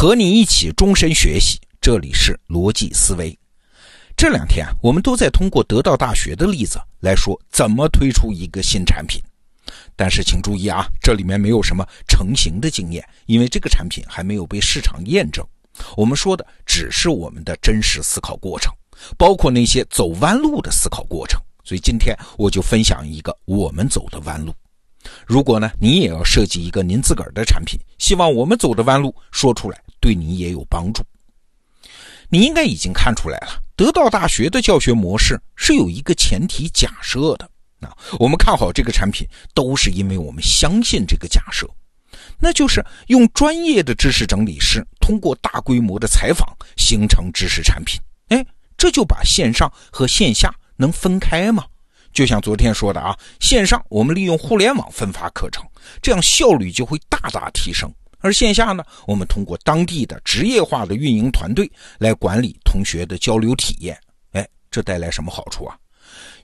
和你一起终身学习，这里是逻辑思维。这两天啊，我们都在通过得到大学的例子来说怎么推出一个新产品。但是请注意啊，这里面没有什么成型的经验，因为这个产品还没有被市场验证。我们说的只是我们的真实思考过程，包括那些走弯路的思考过程。所以今天我就分享一个我们走的弯路。如果呢，你也要设计一个您自个儿的产品，希望我们走的弯路说出来，对你也有帮助。你应该已经看出来了，得到大学的教学模式是有一个前提假设的。啊，我们看好这个产品，都是因为我们相信这个假设，那就是用专业的知识整理师通过大规模的采访形成知识产品。哎，这就把线上和线下能分开吗？就像昨天说的啊，线上我们利用互联网分发课程，这样效率就会大大提升；而线下呢，我们通过当地的职业化的运营团队来管理同学的交流体验。哎，这带来什么好处啊？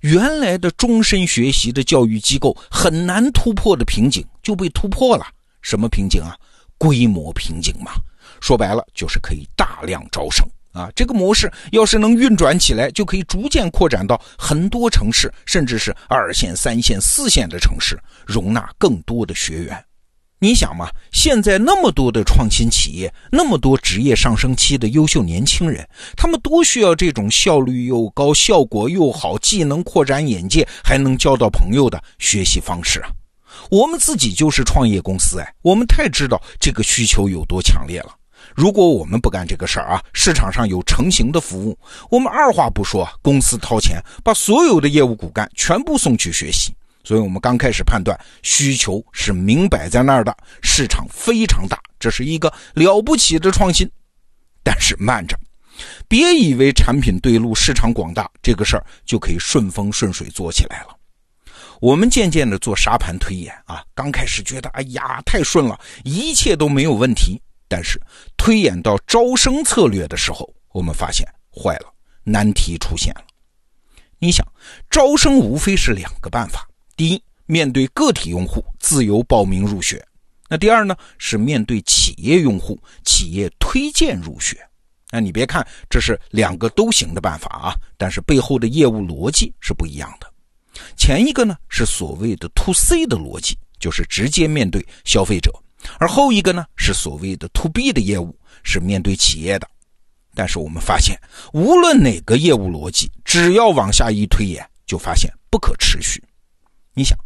原来的终身学习的教育机构很难突破的瓶颈就被突破了。什么瓶颈啊？规模瓶颈嘛。说白了就是可以大量招生。啊，这个模式要是能运转起来，就可以逐渐扩展到很多城市，甚至是二线、三线、四线的城市，容纳更多的学员。你想嘛，现在那么多的创新企业，那么多职业上升期的优秀年轻人，他们多需要这种效率又高、效果又好、既能扩展眼界，还能交到朋友的学习方式啊！我们自己就是创业公司，哎，我们太知道这个需求有多强烈了。如果我们不干这个事儿啊，市场上有成型的服务，我们二话不说，公司掏钱把所有的业务骨干全部送去学习。所以，我们刚开始判断需求是明摆在那儿的，市场非常大，这是一个了不起的创新。但是慢着，别以为产品对路、市场广大，这个事儿就可以顺风顺水做起来了。我们渐渐的做沙盘推演啊，刚开始觉得哎呀太顺了，一切都没有问题。但是推演到招生策略的时候，我们发现坏了，难题出现了。你想，招生无非是两个办法：第一，面对个体用户自由报名入学；那第二呢，是面对企业用户，企业推荐入学。那你别看这是两个都行的办法啊，但是背后的业务逻辑是不一样的。前一个呢，是所谓的 to C 的逻辑，就是直接面对消费者。而后一个呢，是所谓的 to B 的业务，是面对企业的。但是我们发现，无论哪个业务逻辑，只要往下一推演，就发现不可持续。你想，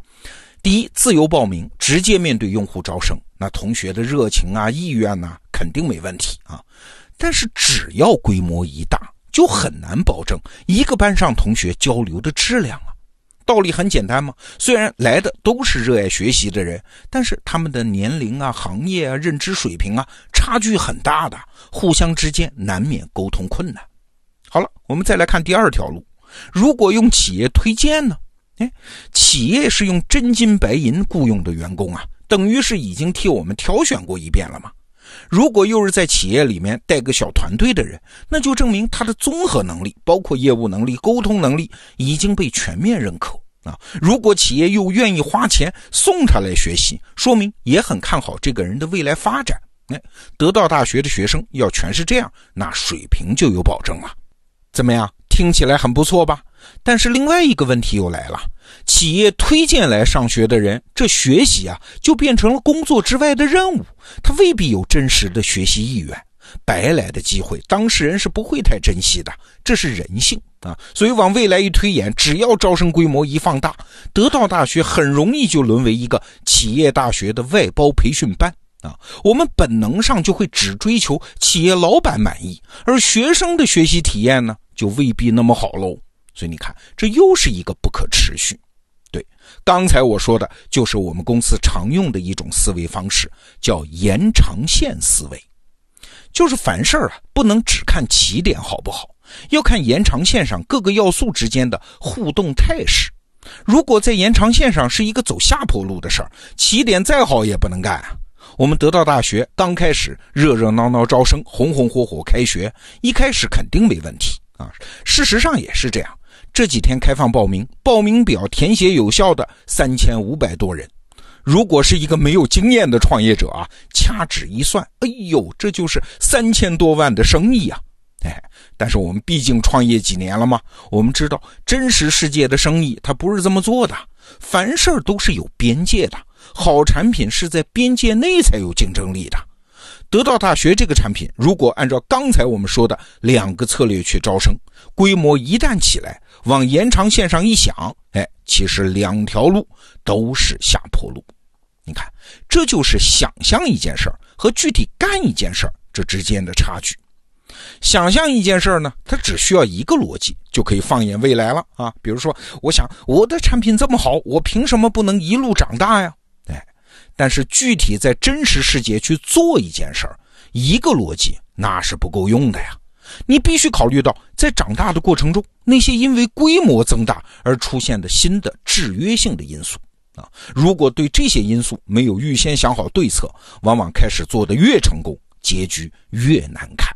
第一，自由报名，直接面对用户招生，那同学的热情啊、意愿呐，肯定没问题啊。但是只要规模一大，就很难保证一个班上同学交流的质量啊。道理很简单嘛，虽然来的都是热爱学习的人，但是他们的年龄啊、行业啊、认知水平啊，差距很大的，互相之间难免沟通困难。好了，我们再来看第二条路，如果用企业推荐呢？哎，企业是用真金白银雇佣的员工啊，等于是已经替我们挑选过一遍了嘛。如果又是在企业里面带个小团队的人，那就证明他的综合能力，包括业务能力、沟通能力已经被全面认可啊。如果企业又愿意花钱送他来学习，说明也很看好这个人的未来发展。哎，得到大学的学生要全是这样，那水平就有保证了。怎么样？听起来很不错吧？但是另外一个问题又来了：企业推荐来上学的人，这学习啊就变成了工作之外的任务，他未必有真实的学习意愿，白来的机会，当事人是不会太珍惜的，这是人性啊。所以往未来一推演，只要招生规模一放大，得到大学很容易就沦为一个企业大学的外包培训班啊。我们本能上就会只追求企业老板满意，而学生的学习体验呢？就未必那么好喽，所以你看，这又是一个不可持续。对，刚才我说的就是我们公司常用的一种思维方式，叫延长线思维。就是凡事啊，不能只看起点好不好，要看延长线上各个要素之间的互动态势。如果在延长线上是一个走下坡路的事儿，起点再好也不能干啊。我们得到大学刚开始热热闹闹招生，红红火火开学，一开始肯定没问题。啊，事实上也是这样。这几天开放报名，报名表填写有效的三千五百多人。如果是一个没有经验的创业者啊，掐指一算，哎呦，这就是三千多万的生意啊！哎，但是我们毕竟创业几年了嘛，我们知道真实世界的生意它不是这么做的，凡事都是有边界的，好产品是在边界内才有竞争力的。得到大学这个产品，如果按照刚才我们说的两个策略去招生，规模一旦起来，往延长线上一想，哎，其实两条路都是下坡路。你看，这就是想象一件事儿和具体干一件事儿这之间的差距。想象一件事儿呢，它只需要一个逻辑就可以放眼未来了啊。比如说，我想我的产品这么好，我凭什么不能一路长大呀？但是具体在真实世界去做一件事儿，一个逻辑那是不够用的呀。你必须考虑到，在长大的过程中，那些因为规模增大而出现的新的制约性的因素啊。如果对这些因素没有预先想好对策，往往开始做的越成功，结局越难看。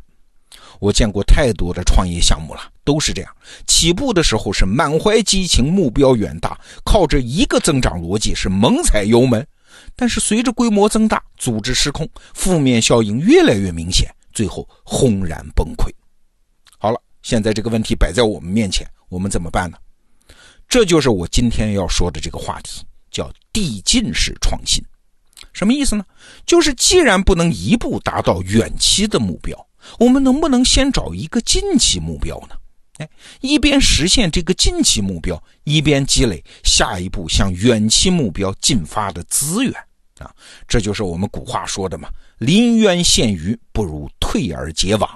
我见过太多的创业项目了，都是这样。起步的时候是满怀激情，目标远大，靠着一个增长逻辑是猛踩油门。但是随着规模增大，组织失控，负面效应越来越明显，最后轰然崩溃。好了，现在这个问题摆在我们面前，我们怎么办呢？这就是我今天要说的这个话题，叫递进式创新。什么意思呢？就是既然不能一步达到远期的目标，我们能不能先找一个近期目标呢？哎，一边实现这个近期目标，一边积累下一步向远期目标进发的资源啊！这就是我们古话说的嘛：“临渊羡鱼，不如退而结网。”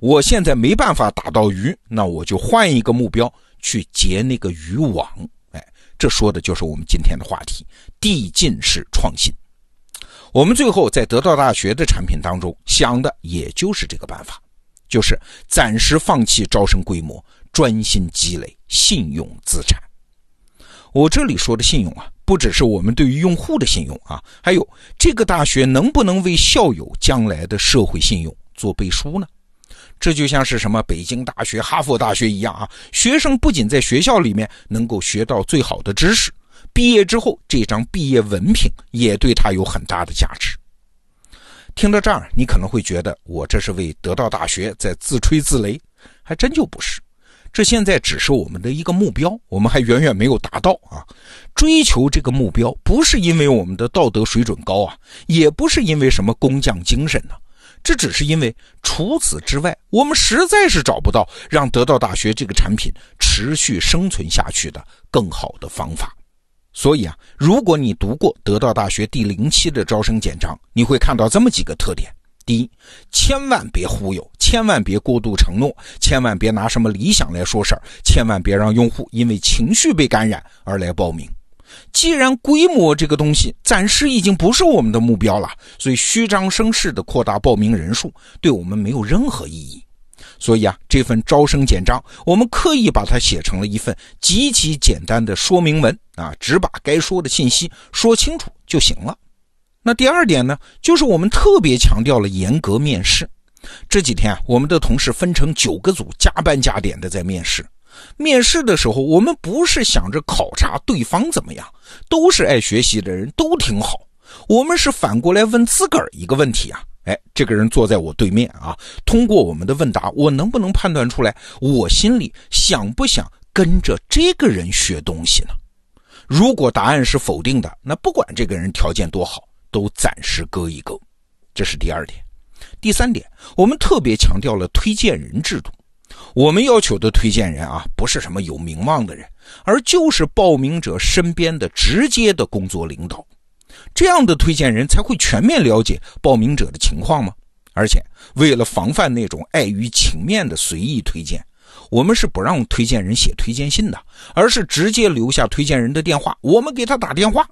我现在没办法打到鱼，那我就换一个目标去结那个渔网。哎，这说的就是我们今天的话题——递进式创新。我们最后在得到大学的产品当中想的，也就是这个办法。就是暂时放弃招生规模，专心积累信用资产。我这里说的信用啊，不只是我们对于用户的信用啊，还有这个大学能不能为校友将来的社会信用做背书呢？这就像是什么北京大学、哈佛大学一样啊，学生不仅在学校里面能够学到最好的知识，毕业之后这张毕业文凭也对他有很大的价值。听到这儿，你可能会觉得我这是为得到大学在自吹自擂，还真就不是。这现在只是我们的一个目标，我们还远远没有达到啊。追求这个目标，不是因为我们的道德水准高啊，也不是因为什么工匠精神呢，这只是因为除此之外，我们实在是找不到让得到大学这个产品持续生存下去的更好的方法。所以啊，如果你读过得到大学第零期的招生简章，你会看到这么几个特点：第一，千万别忽悠，千万别过度承诺，千万别拿什么理想来说事儿，千万别让用户因为情绪被感染而来报名。既然规模这个东西暂时已经不是我们的目标了，所以虚张声势的扩大报名人数对我们没有任何意义。所以啊，这份招生简章，我们刻意把它写成了一份极其简单的说明文啊，只把该说的信息说清楚就行了。那第二点呢，就是我们特别强调了严格面试。这几天啊，我们的同事分成九个组，加班加点的在面试。面试的时候，我们不是想着考察对方怎么样，都是爱学习的人，都挺好。我们是反过来问自个儿一个问题啊。哎，这个人坐在我对面啊。通过我们的问答，我能不能判断出来，我心里想不想跟着这个人学东西呢？如果答案是否定的，那不管这个人条件多好，都暂时搁一搁。这是第二点。第三点，我们特别强调了推荐人制度。我们要求的推荐人啊，不是什么有名望的人，而就是报名者身边的直接的工作领导。这样的推荐人才会全面了解报名者的情况吗？而且为了防范那种碍于情面的随意推荐，我们是不让推荐人写推荐信的，而是直接留下推荐人的电话，我们给他打电话。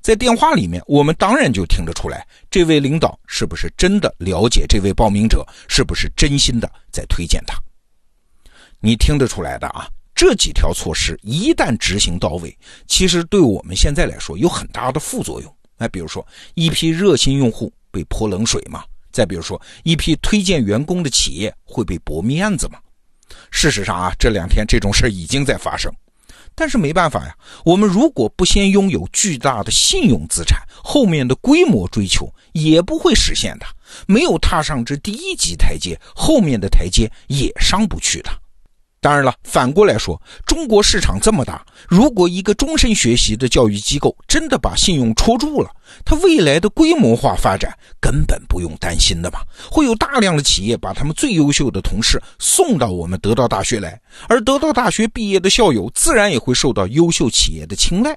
在电话里面，我们当然就听得出来，这位领导是不是真的了解这位报名者，是不是真心的在推荐他。你听得出来的啊？这几条措施一旦执行到位，其实对我们现在来说有很大的副作用。哎，比如说一批热心用户被泼冷水嘛，再比如说一批推荐员工的企业会被驳面子嘛。事实上啊，这两天这种事已经在发生。但是没办法呀，我们如果不先拥有巨大的信用资产，后面的规模追求也不会实现的。没有踏上这第一级台阶，后面的台阶也上不去的。当然了，反过来说，中国市场这么大，如果一个终身学习的教育机构真的把信用戳住了，它未来的规模化发展根本不用担心的嘛。会有大量的企业把他们最优秀的同事送到我们得道大学来，而得道大学毕业的校友自然也会受到优秀企业的青睐，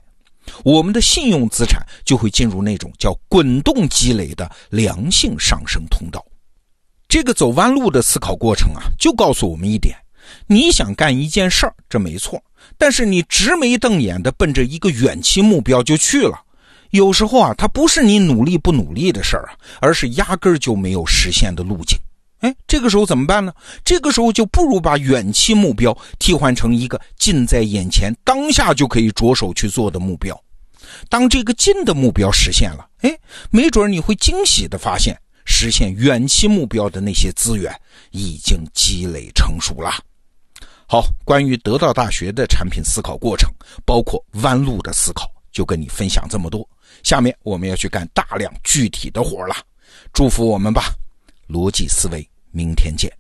我们的信用资产就会进入那种叫滚动积累的良性上升通道。这个走弯路的思考过程啊，就告诉我们一点。你想干一件事儿，这没错，但是你直眉瞪眼的奔着一个远期目标就去了，有时候啊，它不是你努力不努力的事儿啊，而是压根儿就没有实现的路径。哎，这个时候怎么办呢？这个时候就不如把远期目标替换成一个近在眼前、当下就可以着手去做的目标。当这个近的目标实现了，哎，没准你会惊喜的发现，实现远期目标的那些资源已经积累成熟了。好，关于得到大学的产品思考过程，包括弯路的思考，就跟你分享这么多。下面我们要去干大量具体的活了，祝福我们吧！逻辑思维，明天见。